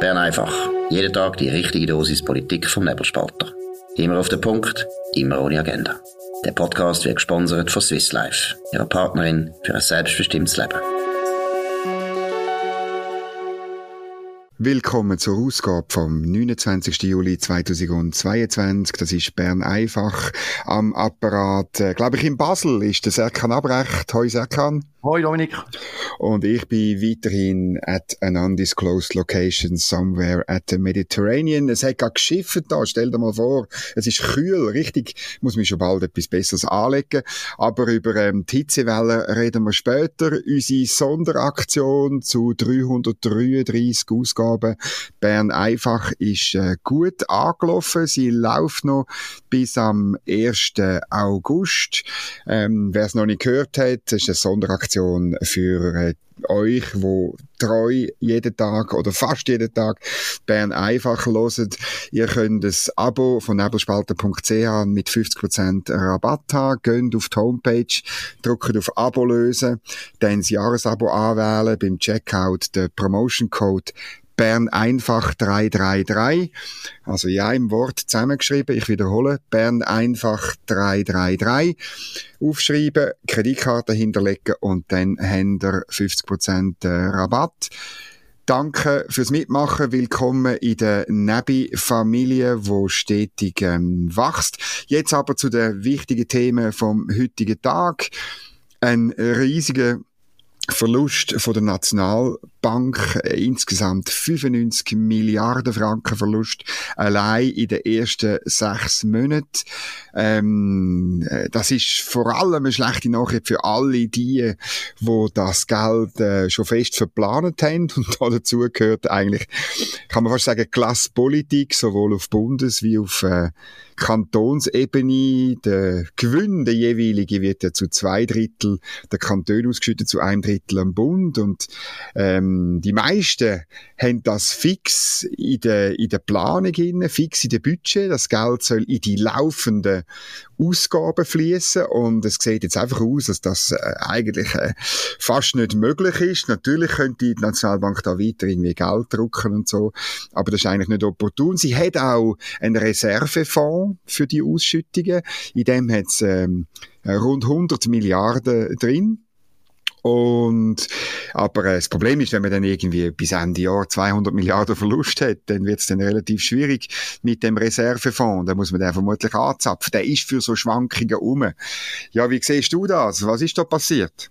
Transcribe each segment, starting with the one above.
Bern einfach. Jeden Tag die richtige Dosis Politik vom Nebelspalter. Immer auf den Punkt, immer ohne Agenda. Der Podcast wird gesponsert von Swiss Life, ihrer Partnerin für ein selbstbestimmtes Leben. Willkommen zur Ausgabe vom 29. Juli 2022. Das ist Bern einfach am Apparat. Äh, Glaube ich in Basel ist der Serkan Abrecht. Hoi Serkan. Hoi Dominik. Und ich bin weiterhin at an undisclosed location somewhere at the Mediterranean. Es hat gerade geschifft da, stell dir mal vor. Es ist kühl, richtig. Muss mich schon bald etwas Besseres anlegen. Aber über ähm, die Hitzewelle reden wir später. Unsere Sonderaktion zu 333 Ausgaben Bern einfach ist äh, gut angelaufen. Sie läuft noch bis am 1. August. Ähm, Wer es noch nicht gehört hat, ist eine Sonderaktion Aktion für äh, euch, wo treu jeden Tag oder fast jeden Tag Bern einfach loset. Ihr könnt das Abo von nebelspalter.ch mit 50% Rabatt haben. Geht auf die Homepage, drückt auf Abo lösen, dann das Jahresabo anwählen, beim Checkout den Promotion Code Bern einfach 333. Also ja im Wort zusammengeschrieben. Ich wiederhole. Bern einfach 333. Aufschreiben, Kreditkarte hinterlegen und dann habt ihr 50% äh, Rabatt. Danke fürs Mitmachen. Willkommen in der Nebi-Familie, wo stetig ähm, wächst. Jetzt aber zu den wichtigen Themen vom heutigen Tag. Ein riesiger Verlust von der Nationalbank, äh, insgesamt 95 Milliarden Franken Verlust, allein in den ersten sechs Monaten. Ähm, äh, das ist vor allem eine schlechte Nachricht für alle die, wo das Geld äh, schon fest verplant haben und da dazu gehört eigentlich, kann man fast sagen, Klasspolitik, sowohl auf Bundes- wie auf äh, Kantonsebene, der Gewinn, der jeweilige, wird ja zu zwei Drittel der Kantone ausgeschüttet, zu einem Drittel am Bund. Und ähm, die meisten haben das fix in der, in der Planung inne, fix in der Budget. Das Geld soll in die laufenden Ausgaben fließen und es sieht jetzt einfach aus, dass das äh, eigentlich äh, fast nicht möglich ist. Natürlich könnte die Nationalbank da weiter irgendwie Geld drucken und so, aber das ist eigentlich nicht opportun. Sie hat auch einen Reservefonds für die Ausschüttungen, in dem hat es ähm, rund 100 Milliarden drin und, aber äh, das Problem ist, wenn man dann irgendwie bis Ende Jahr 200 Milliarden Verlust hat, dann wird es dann relativ schwierig mit dem Reservefonds. Da muss man den vermutlich anzapfen. Der ist für so Schwankungen um. Ja, wie siehst du das? Was ist da passiert?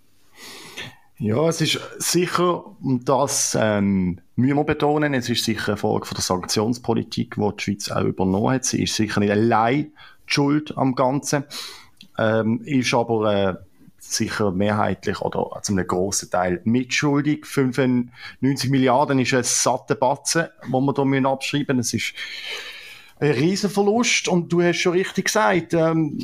Ja, es ist sicher, und das ähm, müssen wir betonen, es ist sicher eine Folge von der Sanktionspolitik, die die Schweiz auch übernommen hat. Sie ist sicher nicht allein Schuld am Ganzen, ähm, ist aber äh, sicher mehrheitlich oder zu einem grossen Teil mitschuldig. 95 Milliarden ist ein satter Batzen, den wir hier abschreiben müssen. Es ist ein Riesenverlust und du hast schon richtig gesagt, ähm,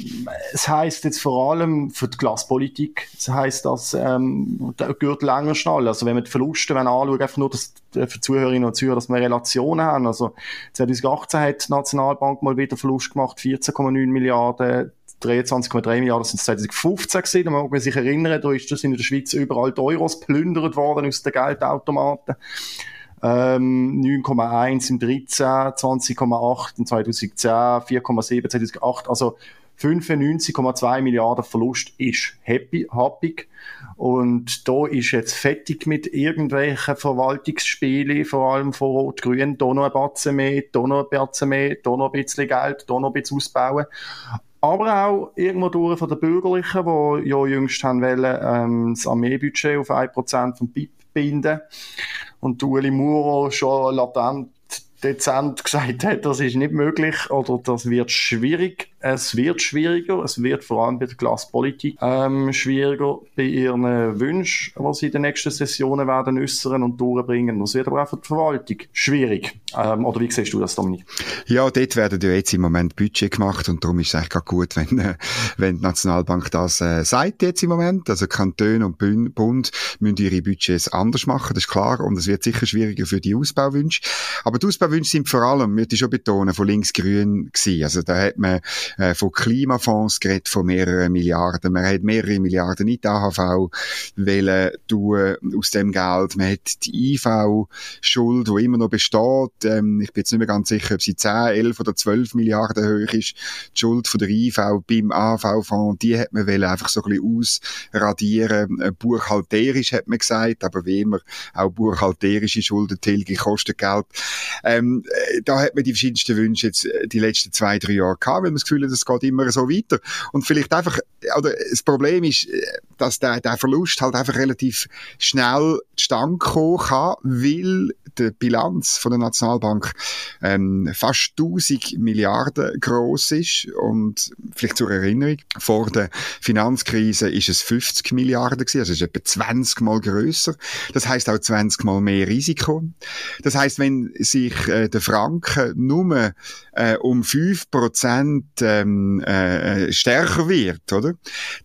es heißt jetzt vor allem für die Glaspolitik, es heißt, dass ähm, der gehört länger schnell. Also wenn wir die Verluste wenn anschauen, einfach nur dass, äh, für Zuhörerinnen und Zuhörer, dass wir Relationen haben. Also 2018 hat die Nationalbank mal wieder Verlust gemacht, 14,9 Milliarden. 23,3 Milliarden sind 2015 gewesen. Da mag man sich erinnern, da ist das in der Schweiz überall die Euros plündert worden aus den Geldautomaten. Ähm, 9,1 im 13, 20,8 in 2010, 4,7 2008. Also 95,2 Milliarden Verlust ist happy, happig. Und da ist jetzt fettig mit irgendwelchen Verwaltungsspielen, vor allem von Rot-Grün, da noch ein Batzen mehr, da noch ein Batzen mehr, da noch ein bisschen Geld, da noch ein bisschen ausbauen aber auch irgendwo durch von den Bürgerlichen, die ja jüngst haben wollen, ähm, das Armeebudget auf 1% vom BIP binden. Und Ueli Muro schon latent dezent gesagt hat, das ist nicht möglich oder das wird schwierig. Es wird schwieriger, es wird vor allem bei der Klasspolitik ähm, schwieriger bei ihren Wünschen, was sie in den nächsten Sessionen werden äußern und durchbringen. Das wird aber auch für die Verwaltung schwierig. Ähm, oder wie siehst du das, Dominik? Ja, dort werden ja jetzt im Moment Budget gemacht und darum ist es eigentlich gut, wenn, äh, wenn die Nationalbank das äh, sagt jetzt im Moment. Also Kantone und Bund müssen ihre Budgets anders machen, das ist klar. Und es wird sicher schwieriger für die Ausbauwünsche. Aber die Ausbauwünsche sind vor allem, möchte ich schon betonen, von links-grün gewesen. Also da hat man äh, von Klimafonds geredet, von mehreren Milliarden. Man hat mehrere Milliarden in die AHV wollen tun aus dem Geld. Man hat die IV-Schuld, die immer noch besteht. Ähm, ich bin jetzt nicht mehr ganz sicher, ob sie 10, 11 oder 12 Milliarden hoch ist. Die Schuld von der IV beim AHV-Fonds, die hat man wollen einfach so ein bisschen ausradieren. Buchhalterisch hat man gesagt, aber wie immer auch buchhalterische Schuldentilgung kostet Geld. Ähm, äh, da hat man die verschiedensten Wünsche jetzt die letzten zwei, drei Jahre gehabt, weil man das Gefühl hat, es geht immer so weiter. Und vielleicht einfach, oder das Problem ist, äh, dass der, der Verlust halt einfach relativ schnell zustande kommen kann, weil die Bilanz von der Nationalbank ähm, fast 1000 Milliarden groß ist und vielleicht zur Erinnerung, vor der Finanzkrise ist es 50 Milliarden gewesen, also ist etwa 20 mal größer. Das heißt auch 20 mal mehr Risiko. Das heißt, wenn sich äh, der Franken nur äh, um 5 Prozent ähm, äh, stärker wird, oder?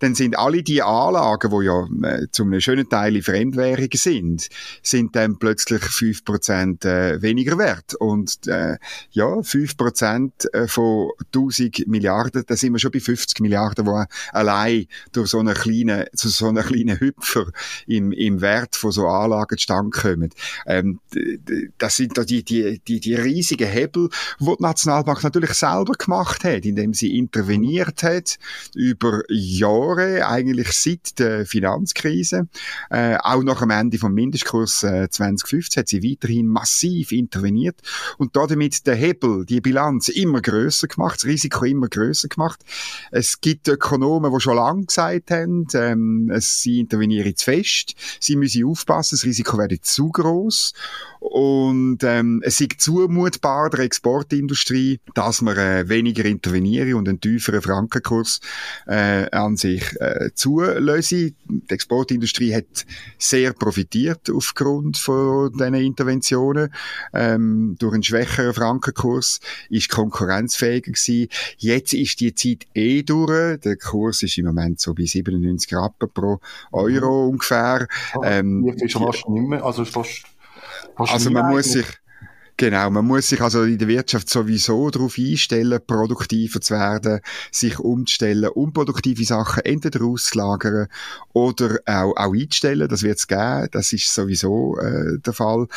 Dann sind alle die Anlagen, die ja äh, zum schönen Teil in Fremdwährungen sind, sind dann plötzlich 5 Prozent äh, weniger wert. Und äh, ja, 5 Prozent äh, von 1000 Milliarden, da sind wir schon bei 50 Milliarden, die allein durch so einen kleinen, zu so einen kleinen Hüpfer im, im Wert von so Anlagen zustande kommen. Ähm, das sind da die, die, die, die riesigen Hebel, die die Nationalbank natürlich selber gemacht hat, indem sie interveniert hat über Jahre, eigentlich seit der Finanzkrise. Äh, auch nach dem Ende vom Mindestkurs äh, 2015 hat sie weiterhin massiv interveniert und damit der Hebel, die Bilanz immer größer gemacht, das Risiko immer größer gemacht. Es gibt Ökonomen, die schon lange gesagt haben, ähm, sie intervenieren zu fest, sie müssen aufpassen, das Risiko werde zu groß und ähm, es ist zumutbar der Exportindustrie, dass man äh, weniger interveniere und einen tieferen Frankenkurs äh, an sich äh, zulöse. Die Exportindustrie hat sehr profitiert aufgrund von diesen Interventionen. Ähm, durch einen schwächeren Frankenkurs ist konkurrenzfähiger gewesen. Jetzt ist die Zeit eh durch. Der Kurs ist im Moment so bei 97 Rappen pro Euro mhm. ungefähr. Ähm, Jetzt ist fast nicht mehr, also fast also man muss sich, Genau, man muss sich also in der Wirtschaft sowieso darauf einstellen, produktiver zu werden, sich umzustellen, unproduktive Sachen entweder auszulagern oder auch, auch einzustellen. Das wird es geben, das ist sowieso äh, der Fall.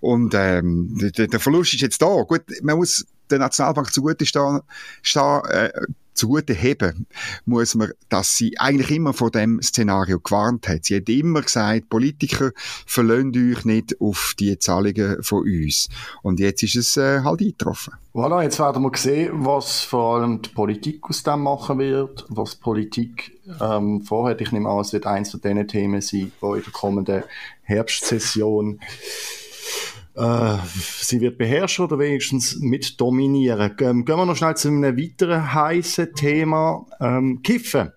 Und ähm, der, der Verlust ist jetzt da. Gut, man muss der Nationalbank zugute stehen, stehen äh, zugute heben, muss man, dass sie eigentlich immer vor dem Szenario gewarnt hat. Sie hat immer gesagt, Politiker verlöhnt euch nicht auf die Zahlungen von uns. Und jetzt ist es äh, halt eingetroffen. Voilà, jetzt werden wir sehen, was vor allem die Politik aus dem machen wird, was Politik ähm, vorhat. Ich nehme an, es wird eins von diesen Themen sein, die in der kommenden Herbstsession äh, sie wird beherrschen oder wenigstens mit dominieren. Ähm, gehen wir noch schnell zu einem weiteren heißen Thema, ähm, Kiffen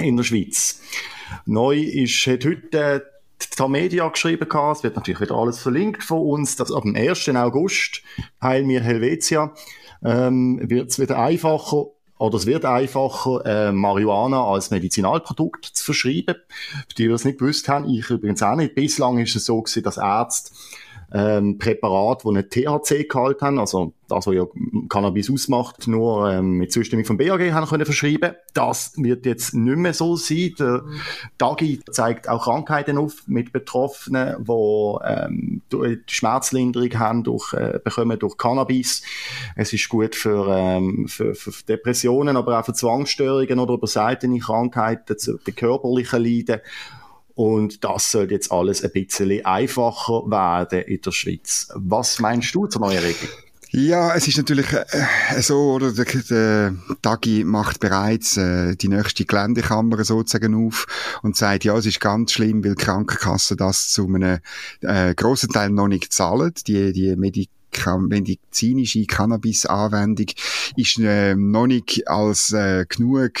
in der Schweiz. Neu ist, hat heute die Media geschrieben es wird natürlich wieder alles verlinkt von uns, dass ab dem 1. August, Heil mir Helvetia, ähm, wird es wieder einfacher oder es wird einfacher, äh, Marihuana als Medizinalprodukt zu verschreiben. Für die, die das nicht gewusst haben, ich übrigens auch nicht. Bislang ist es so gewesen, dass Ärzte ähm, Präparat, die einen THC-Gehalt haben, also das, was ja Cannabis ausmacht, nur ähm, mit Zustimmung vom BAG haben können verschreiben. Das wird jetzt nicht mehr so sein. Der DAGI zeigt auch Krankheiten auf mit Betroffenen, die ähm, die Schmerzlinderung haben durch, äh, bekommen durch Cannabis. Es ist gut für, ähm, für, für Depressionen, aber auch für Zwangsstörungen oder überseitene Krankheiten, zu körperlichen Leiden. Und das soll jetzt alles ein bisschen einfacher werden in der Schweiz. Was meinst du zur neuen Regelung? Ja, es ist natürlich äh, so, oder der, der Tagi macht bereits äh, die nächste Geländekammer sozusagen auf und sagt, ja, es ist ganz schlimm, weil die Krankenkassen das zu einem äh, grossen Teil noch nicht zahlen, die, die Medik medizinische Cannabis-Anwendung ist äh, noch nicht als äh, genug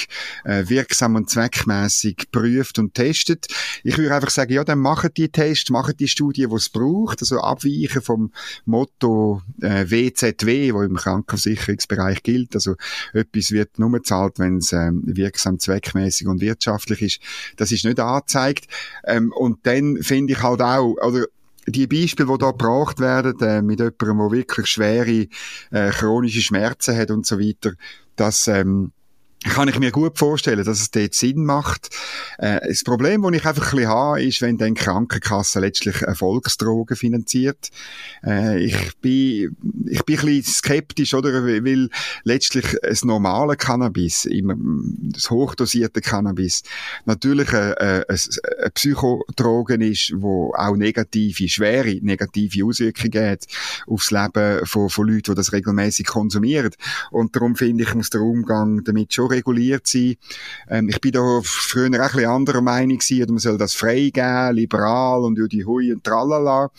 äh, wirksam und zweckmäßig geprüft und testet. Ich würde einfach sagen, ja, dann machen die Tests, machen die Studien, die es braucht, also abweichen vom Motto äh, WZW, wo im Krankenversicherungsbereich gilt, also etwas wird nur gezahlt, wenn es äh, wirksam, zweckmäßig und wirtschaftlich ist. Das ist nicht angezeigt. Ähm, und dann finde ich halt auch, oder die Beispiele, die da gebracht werden, äh, mit jemandem, der wirklich schwere äh, chronische Schmerzen hat und so weiter, das ähm, kann ich mir gut vorstellen, dass es dort Sinn macht. Äh, das Problem, das ich einfach ein bisschen habe, ist, wenn dann die Krankenkasse letztlich Erfolgsdrogen finanziert. Äh, ich bin, ich bin ein bisschen skeptisch, oder? Weil letztlich das normale Cannabis, immer das hochdosierte Cannabis, natürlich eine, eine Psychodrogen ist, wo auch negative, schwere negative Auswirkungen hat aufs Leben von, von Leuten, die das regelmäßig konsumieren. Und darum finde ich, muss der Umgang damit schon reguliert sein. Ähm, ich bin da früher ein bisschen anderer Meinung gewesen, oder man soll das freigeben, liberal und die Hui und tralala.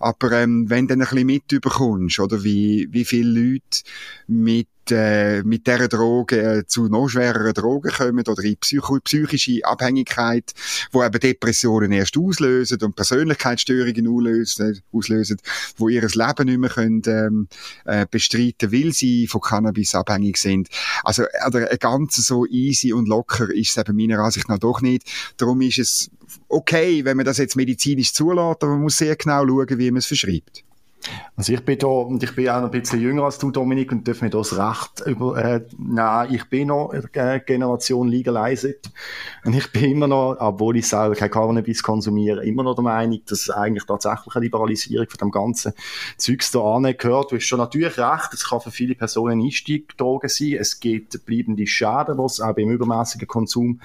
Aber ähm, wenn du dann ein bisschen mitbekommst, oder wie, wie viele Leute mit äh, mit dieser Droge äh, zu noch schwereren Drogen kommen oder in psychische Abhängigkeit, wo eben Depressionen erst auslösen und Persönlichkeitsstörungen auslösen, auslösen wo ihr Leben nicht mehr können, ähm, äh, bestreiten, weil sie von Cannabis abhängig sind. Also oder ganz so easy und locker ist es eben meiner Ansicht nach doch nicht. Darum ist es okay, wenn man das jetzt medizinisch zulässt, aber man muss sehr genau schauen, wie man es verschreibt. Also ich bin da, und ich bin auch noch ein bisschen jünger als du, Dominik, und darf mir das Recht über, äh, nein, ich bin noch äh, Generation Legalized. Und ich bin immer noch, obwohl ich selber kein Cannabis konsumiere, immer noch der Meinung, dass eigentlich tatsächlich eine Liberalisierung von dem ganzen Zeugs da angehört. Du hast schon natürlich recht, es kann für viele Personen Einstiegdrogen sein. Es gibt bleibende Schäden, es auch beim übermäßigen Konsum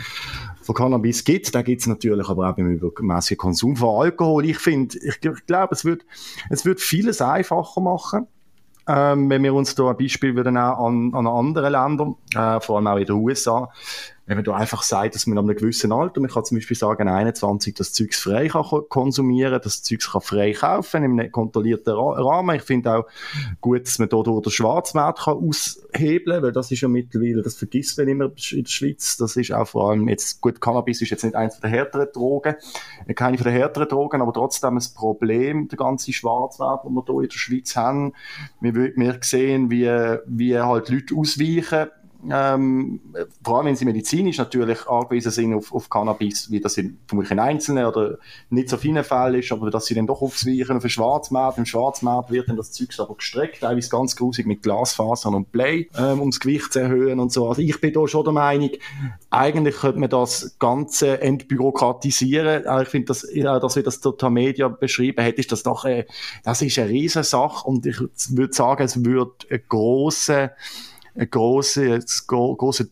von Cannabis gibt. Da gibt es natürlich aber auch beim übermäßigen Konsum von Alkohol. Ich finde, ich, ich glaube, es wird, es wird vieles einfacher machen. Ähm, wenn wir uns da ein Beispiel würden an, an andere Länder, äh, vor allem auch in den USA, wenn da einfach sagt, dass man an einem gewissen Alter, man kann zum Beispiel sagen, 21, das Zeugs frei kann konsumieren, das Zeugs kann frei kaufen, in einem kontrollierten Rahmen. Ich finde auch gut, dass man da durch den Schwarzmarkt kann aushebeln, weil das ist ja mittlerweile, das vergisst man immer in der Schweiz, das ist auch vor allem jetzt, gut, Cannabis ist jetzt nicht eins der härteren Drogen, keine von den härteren Drogen, aber trotzdem ein Problem, der ganze Schwarzmarkt, den wir hier in der Schweiz haben. Wir, wir sehen, wie, wie halt Leute ausweichen, ähm, vor allem wenn sie medizinisch natürlich angewiesen sind auf, auf Cannabis, wie das in, vermutlich in einzelnen oder nicht so vielen Fällen ist, aber dass sie dann doch aufweichen auf den Schwarzmarkt. Im Schwarzmarkt wird dann das Zeug aber gestreckt, teilweise ganz grusig mit Glasfasern und Play, ähm, um das Gewicht zu erhöhen und so. Also ich bin da schon der Meinung, eigentlich könnte man das Ganze entbürokratisieren. Ich finde, dass, ja, dass wie das Total Media beschrieben hat, ist das doch, äh, das ist eine Riesensache und ich würde sagen, es würde eine grosse einen grossen,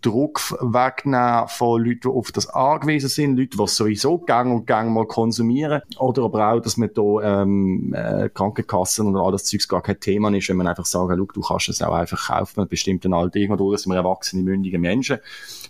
Druck wegnehmen von Leuten, die auf das angewiesen sind, Leute, die sowieso gang und gang mal konsumieren. Oder aber auch, dass man da ähm, äh, Krankenkassen und all das Zeugs gar kein Thema ist, wenn man einfach sagt, du kannst es auch einfach kaufen mit bestimmten Alter. Irgendwo sind wir erwachsene, mündige Menschen.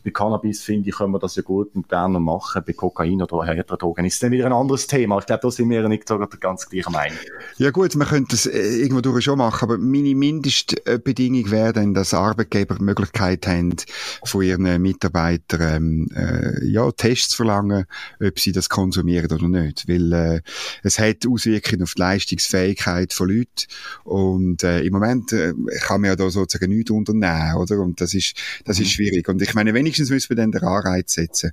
Bei Cannabis, finde ich, können wir das ja gut und gerne machen. Bei Kokain oder härteren Drogen ist dann wieder ein anderes Thema. Ich glaube, da sind wir nicht sogar ganz gleicher Meinung. Ja gut, man könnte es äh, irgendwo durch schon machen, aber meine Mindestbedingung wäre dann, dass Arbeitgeber die Möglichkeit haben, von ihren Mitarbeitern ähm, äh, ja, Tests zu verlangen, ob sie das konsumieren oder nicht. Weil äh, es hat Auswirkungen auf die Leistungsfähigkeit von Leuten und äh, im Moment äh, kann man ja da sozusagen nichts unternehmen, oder? Und das ist, das ist mhm. schwierig. Und ich meine, wenn wenigstens müssen wir dann den Anreiz setzen,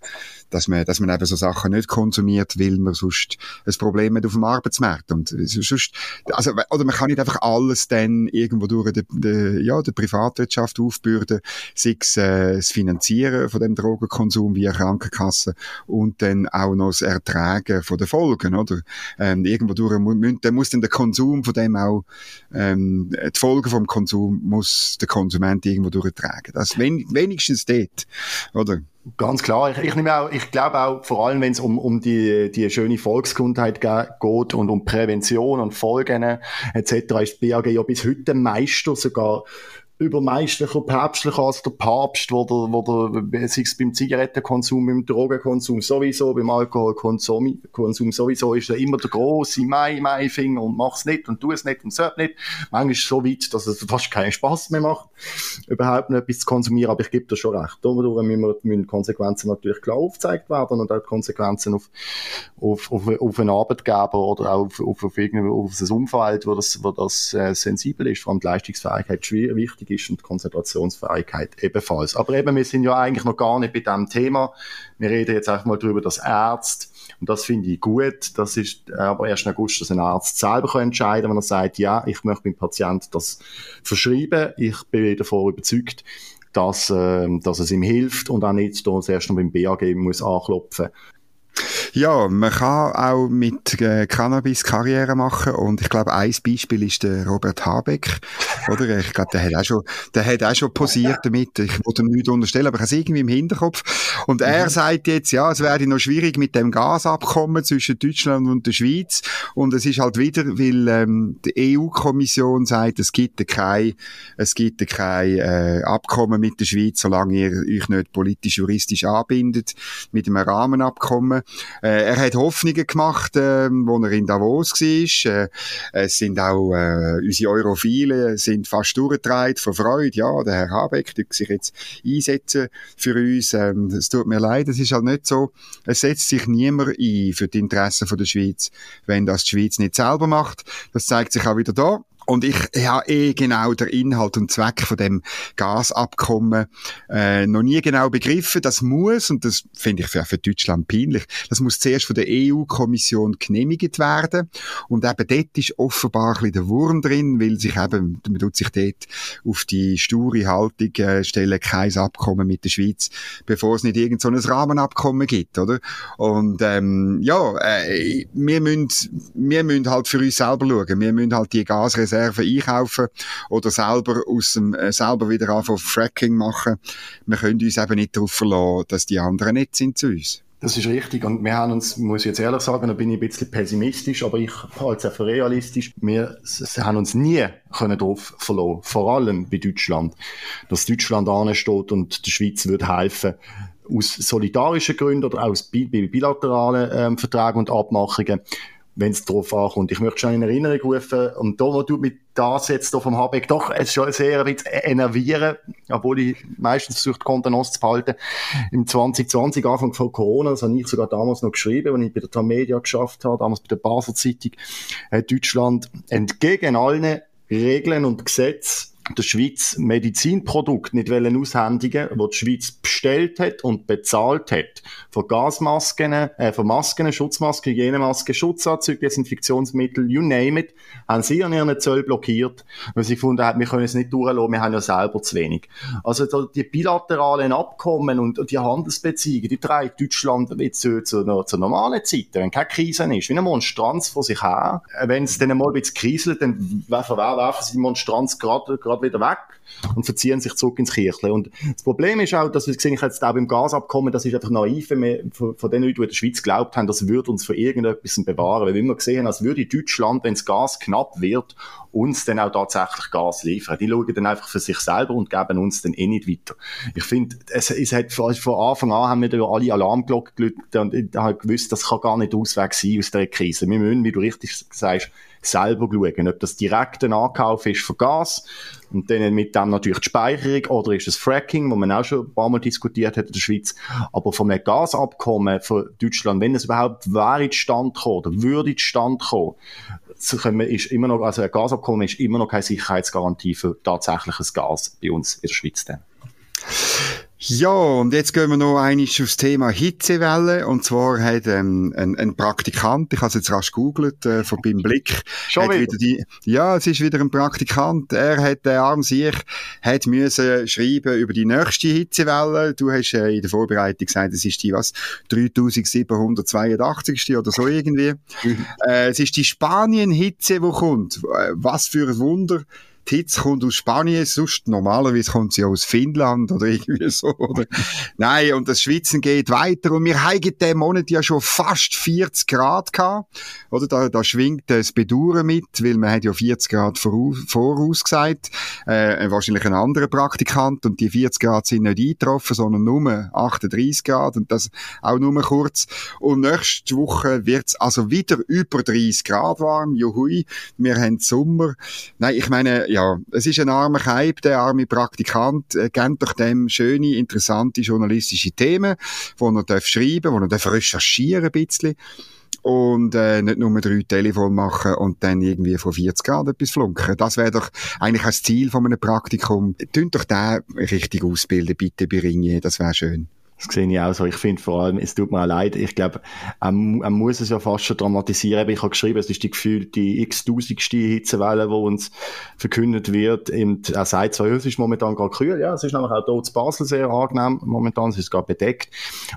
dass man, dass man eben so Sachen nicht konsumiert, weil man sonst ein Problem hat auf dem Arbeitsmarkt. Und sonst, also, oder man kann nicht einfach alles dann irgendwo durch die, die, ja, die Privatwirtschaft aufbürden, sei es äh, das Finanzieren von dem Drogenkonsum via Krankenkasse und dann auch noch das Ertragen von den Folgen, oder? Ähm, irgendwo durch, dann muss dann der Konsum von dem auch, ähm, die Folgen vom Konsum muss der Konsument irgendwo durchtragen. Das wenigstens dort oder? Ganz klar. Ich, ich nehme auch, ich glaube auch, vor allem wenn es um, um die, die schöne Volksgesundheit geht und um Prävention und Folgen etc., ist die BAG ja bis heute Meister sogar übermeistlicher, päpstlicher als der Papst, wo der, wo der, sei es beim Zigarettenkonsum, beim Drogenkonsum sowieso, beim Alkoholkonsum Konsum sowieso, ist er immer der große Mai, Mai-Finger und mach's nicht und tu es nicht und so nicht. Manchmal ist es so weit, dass es fast keinen Spaß mehr macht, überhaupt noch etwas zu konsumieren, aber ich gebe dir schon recht. Dadurch müssen, müssen Konsequenzen natürlich klar aufgezeigt werden und auch Konsequenzen auf, auf, auf, auf einen Arbeitgeber oder auch auf, auf, auf, auf das Umfeld, wo das, wo das äh, sensibel ist, vor allem die Leistungsfähigkeit wichtig wichtig ist und Konzentrationsfähigkeit ebenfalls. Aber eben, wir sind ja eigentlich noch gar nicht bei dem Thema. Wir reden jetzt einfach mal darüber, dass Ärzte Und das finde ich gut. Das ist aber erst im August, dass ein Arzt selber kann entscheiden kann, wenn er sagt, ja, ich möchte meinem Patienten das verschreiben. Ich bin davon überzeugt, dass, äh, dass es ihm hilft und auch nicht da erst noch beim BAG muss anklopfen ja, man kann auch mit äh, Cannabis Karriere machen und ich glaube, ein Beispiel ist der Robert Habeck, oder? Ich glaube, der hat auch schon, der hat auch schon posiert damit. Ich wollte ihm nichts unterstellen, aber ich habe es irgendwie im Hinterkopf. Und er mhm. sagt jetzt, ja, es werde noch schwierig mit dem Gasabkommen zwischen Deutschland und der Schweiz. Und es ist halt wieder, weil ähm, die EU-Kommission sagt, es gibt kein, es gibt kein äh, Abkommen mit der Schweiz, solange ihr euch nicht politisch-juristisch anbindet mit einem Rahmenabkommen. Äh, er hat Hoffnungen gemacht, äh, wo er in Davos war. Äh, es sind auch äh, unsere Europhile sind fast durchgedreht von Freude. Ja, der Herr Habeck tut sich jetzt einsetzen für uns. Ähm, es tut mir leid, es ist halt nicht so. Es setzt sich niemand ein für die Interessen von der Schweiz, wenn das die Schweiz nicht selber macht. Das zeigt sich auch wieder da. Und ich habe eh genau den Inhalt und Zweck von dem Gasabkommen äh, noch nie genau begriffen. Das muss, und das finde ich für, für Deutschland peinlich, das muss zuerst von der EU-Kommission genehmigt werden. Und eben dort ist offenbar ein bisschen der Wurm drin, weil sich eben, man tut sich dort auf die sture Haltung äh, stellen, kein Abkommen mit der Schweiz, bevor es nicht irgend so ein Rahmenabkommen gibt, oder? Und ähm, ja, äh, wir müssen, wir müssen halt für uns selber schauen. Wir müssen halt die Gasreserven Reserven einkaufen oder selber aus dem, äh, selber wieder anfangen Fracking machen. Wir können uns eben nicht darauf verlassen, dass die anderen nicht sind zu uns. Das ist richtig. Und wir haben uns, muss ich jetzt ehrlich sagen, da bin ich ein bisschen pessimistisch, aber ich halte es auch für realistisch. Wir haben uns nie können drauf verlassen. Vor allem bei Deutschland. Dass Deutschland ansteht und der Schweiz würde helfen, aus solidarischen Gründen oder aus bilateralen ähm, Verträgen und Abmachungen wenn es darauf ankommt. Ich möchte schon in Erinnerung rufen, und da, wo du mit das jetzt hier vom Habeck doch es schon sehr ein bisschen enervieren, obwohl ich meistens versucht, Kontenance zu behalten. Im 2020, Anfang von Corona, das habe ich sogar damals noch geschrieben, als ich bei der Tamedia geschafft habe, damals bei der Basel Zeitung, Deutschland entgegen allen Regeln und Gesetzen der Schweiz Medizinprodukte nicht aushändigen wo die Schweiz bestellt hat und bezahlt hat. Von Gasmasken, äh, von Masken, Schutzmasken, Hygienemasken, Schutzanzüge, Desinfektionsmittel, you name it, haben sie an ihren Zoll blockiert, weil sie gefunden haben, wir können es nicht durchlassen, wir haben ja selber zu wenig. Also die bilateralen Abkommen und die Handelsbeziehungen, die treibt Deutschland jetzt zu, zu, zu normalen Zeiten, wenn keine Krise ist, wie eine Monstranz vor sich her. Wenn es dann mal ein bisschen kriselt, dann werfen, werfen sie die Monstranz gerade gerade wieder weg und verziehen sich zurück ins Kirchle. Und das Problem ist auch, dass wir gesehen jetzt auch beim Gasabkommen, das ist einfach naiv, wir von, von den Leuten, die in der Schweiz glaubt haben, das würde uns für irgendetwas bewahren. Weil wir immer gesehen als würde Deutschland, wenn das Gas knapp wird, uns dann auch tatsächlich Gas liefern. Die schauen dann einfach für sich selber und geben uns dann eh nicht weiter. Ich finde, es, es hat von, Anfang an haben wir da alle Alarmglocken gelötet und ich habe gewusst, das kann gar nicht Ausweg sein aus der Krise. Wir müssen, wie du richtig sagst, selber schauen, ob das direkt ein Ankauf ist für Gas und dann mit dem natürlich die Speicherung oder ist es Fracking, wo man auch schon ein paar Mal diskutiert hat in der Schweiz. Aber einem Gasabkommen von Deutschland, wenn es überhaupt wäre Stand kommen oder würde Stand kommen, ist immer noch, also ein Gasabkommen ist immer noch keine Sicherheitsgarantie für tatsächliches Gas bei uns in der Schweiz dann. Ja, und jetzt gehen wir noch einmal aufs Thema Hitzewelle. Und zwar hat ähm, ein, ein Praktikant, ich habe es jetzt rasch googelt, äh, von beim Blick, Schon hat wieder die, ja, es ist wieder ein Praktikant. Er hat, der arm sich, hat müssen schreiben über die nächste Hitzewelle. Du hast äh, in der Vorbereitung gesagt, es ist die, was, 3782. oder so irgendwie. Mhm. Äh, es ist die Spanien-Hitze, die kommt. Äh, was für ein Wunder Hitze kommt aus Spanien, sonst normalerweise kommt sie aus Finnland oder irgendwie so, oder? Nein, und das Schwitzen geht weiter und wir haben diesen Monat ja schon fast 40 Grad gehabt, oder? Da, da schwingt das Bedauern mit, weil man hat ja 40 Grad voraus, vorausgesagt, äh, wahrscheinlich ein anderer Praktikant und die 40 Grad sind nicht eingetroffen, sondern nur 38 Grad und das auch nur kurz. Und nächste Woche wird's also wieder über 30 Grad warm, juhui, wir haben Sommer. Nein, ich meine, ja, es ist ein armer Keib, der arme Praktikant, äh, kennt doch dem schöne, interessante journalistische Themen, wo er darf schreiben, wo er darf recherchieren ein bisschen und äh, nicht nur drei Telefon machen und dann irgendwie von 40 Grad etwas flunken. Das wäre doch eigentlich das Ziel von einem Praktikum. Tönt doch den richtig ausbilden, bitte bei Ringier, das wäre schön. Das sehe ich auch so. Ich finde vor allem, es tut mir auch leid, ich glaube, er, er, muss es ja fast schon dramatisieren. Ich habe geschrieben, es ist die gefühlte x-tausendste Hitzewelle, die uns verkündet wird. Und er sagt zwar, es ist momentan gerade kühl, ja, es ist nämlich auch dort in Basel sehr angenehm momentan, es ist gerade bedeckt.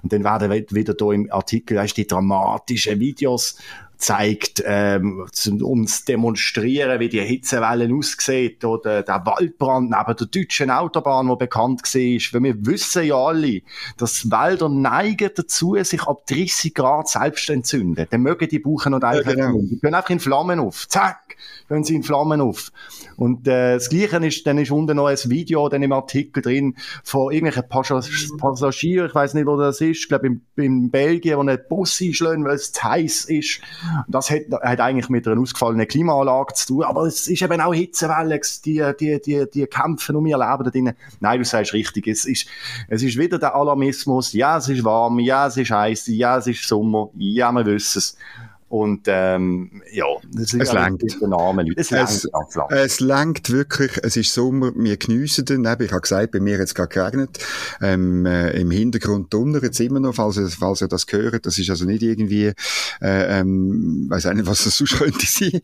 Und dann werden wieder hier im Artikel, weißt, die dramatischen Videos zeigt, ähm, um zu demonstrieren, wie die Hitzewellen aussieht, oder der Waldbrand neben der deutschen Autobahn, wo bekannt war. Weil wir wissen ja alle, dass Wälder neigen dazu, sich ab 30 Grad selbst zu entzünden. Dann mögen die Buchen und einfach, ja, genau. die gehen einfach in Flammen auf. Zack! Gehen sie in Flammen auf. Und, äh, das Gleiche ist, dann ist unten noch ein Video, dann im Artikel drin, von irgendwelchen Passagieren, ich weiß nicht, wo das ist, ich glaube, in, in Belgien, wo ein Bus einschlägt, weil es zu heiß ist. Das hat, hat eigentlich mit einer ausgefallenen Klimaanlage zu tun, aber es ist eben auch Hitzewelle, die, die, die, die kämpfen um ihr Leben da drinnen. Nein, du sagst richtig, es ist, es ist wieder der Alarmismus, ja, es ist warm, ja, es ist heiß, ja, es ist Sommer, ja, wir wissen es. Und ähm, ja, das es langt. Namen, es, es, es langt wirklich, es ist Sommer, wir geniessen den. Eben, ich habe gesagt, bei mir hat es gerade geregnet. Ähm, äh, Im Hintergrund donnert es immer noch, falls ihr, falls ihr das gehört. Das ist also nicht irgendwie, äh, ähm, weiß auch nicht, was das sonst könnte sein.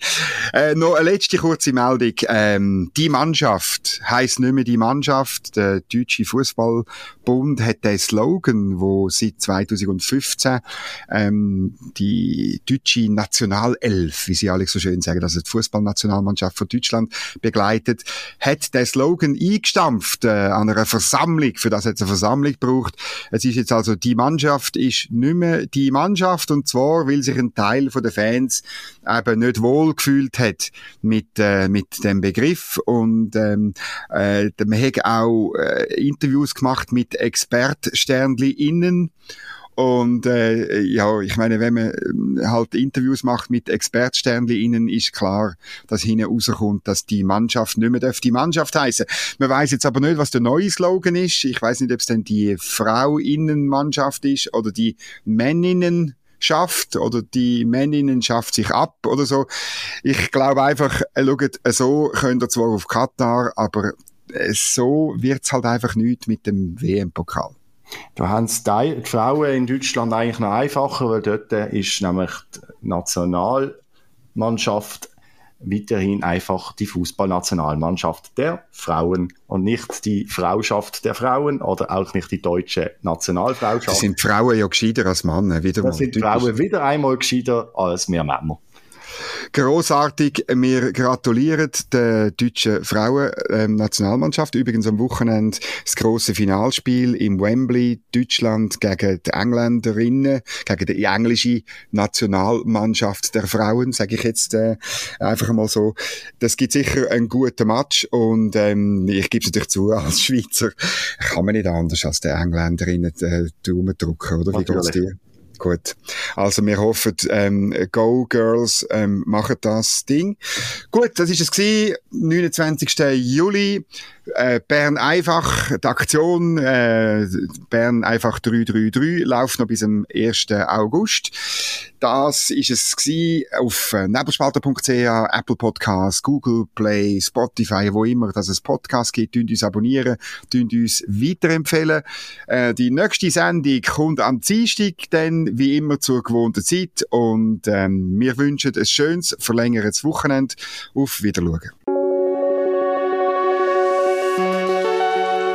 Äh, noch eine letzte kurze Meldung. Ähm, die Mannschaft heisst nicht mehr die Mannschaft. Der Deutsche Fußballbund hat den Slogan, wo seit 2015 ähm, die deutsche deutsche Nationalelf, wie sie alle so schön sagen, also die Fußballnationalmannschaft von Deutschland begleitet, hat der Slogan eingestampft äh, an einer Versammlung. Für das hat es eine Versammlung gebraucht. Es ist jetzt also, die Mannschaft ist nicht mehr die Mannschaft und zwar, weil sich ein Teil von den Fans eben nicht wohl gefühlt hat mit, äh, mit dem Begriff und ähm, äh, man hat auch äh, Interviews gemacht mit Expertsternli innen und äh, ja, ich meine, wenn man äh, halt Interviews macht mit Expertsternli innen, ist klar, dass hinten rauskommt, dass die Mannschaft nicht mehr die Mannschaft heißen. Man weiß jetzt aber nicht, was der neue Slogan ist. Ich weiß nicht, ob es denn die Frau-Innen-Mannschaft ist oder die Männinnen schafft oder die Männinnen schafft sich ab oder so. Ich glaube einfach, äh, schaut, so könnt ihr zwar auf Katar, aber äh, so wird's halt einfach nicht mit dem WM-Pokal. Da haben es die Frauen in Deutschland eigentlich noch einfacher, weil dort ist nämlich die Nationalmannschaft weiterhin einfach die Fußballnationalmannschaft der Frauen und nicht die Frauschaft der Frauen oder auch nicht die deutsche Nationalfrauschaft. Das sind Frauen ja gescheiter als Männer, wieder mal. Das sind Frauen wieder einmal gescheiter als wir Männer. Großartig. Wir gratulieren der deutschen Frauen-Nationalmannschaft. Übrigens am Wochenende das große Finalspiel im Wembley, Deutschland gegen die Engländerinnen, gegen die englische Nationalmannschaft der Frauen, sage ich jetzt äh, einfach mal so. Das gibt sicher einen guten Match und ähm, ich gebe es natürlich zu, als Schweizer kann man nicht anders als die Engländerinnen äh, Daumen drücken, oder? Wie geht's dir? Gut. Also wir hoffen, ähm, Go Girls ähm, machen das Ding. Gut, das ist es gewesen. 29. Juli. Äh, Bern einfach, die Aktion äh, Bern einfach 333 läuft noch bis zum 1. August. Das ist es auf äh, nebelspalter.ch, Apple Podcasts, Google Play, Spotify, wo immer dass es Podcast gibt. Tünd uns abonnieren, tünd uns weiterempfehlen. Äh, die nächste Sendung kommt am Dienstag, dann wie immer zur gewohnten Zeit und ähm, wir wünschen ein schönes, verlängertes Wochenende. Auf Wiedersehen.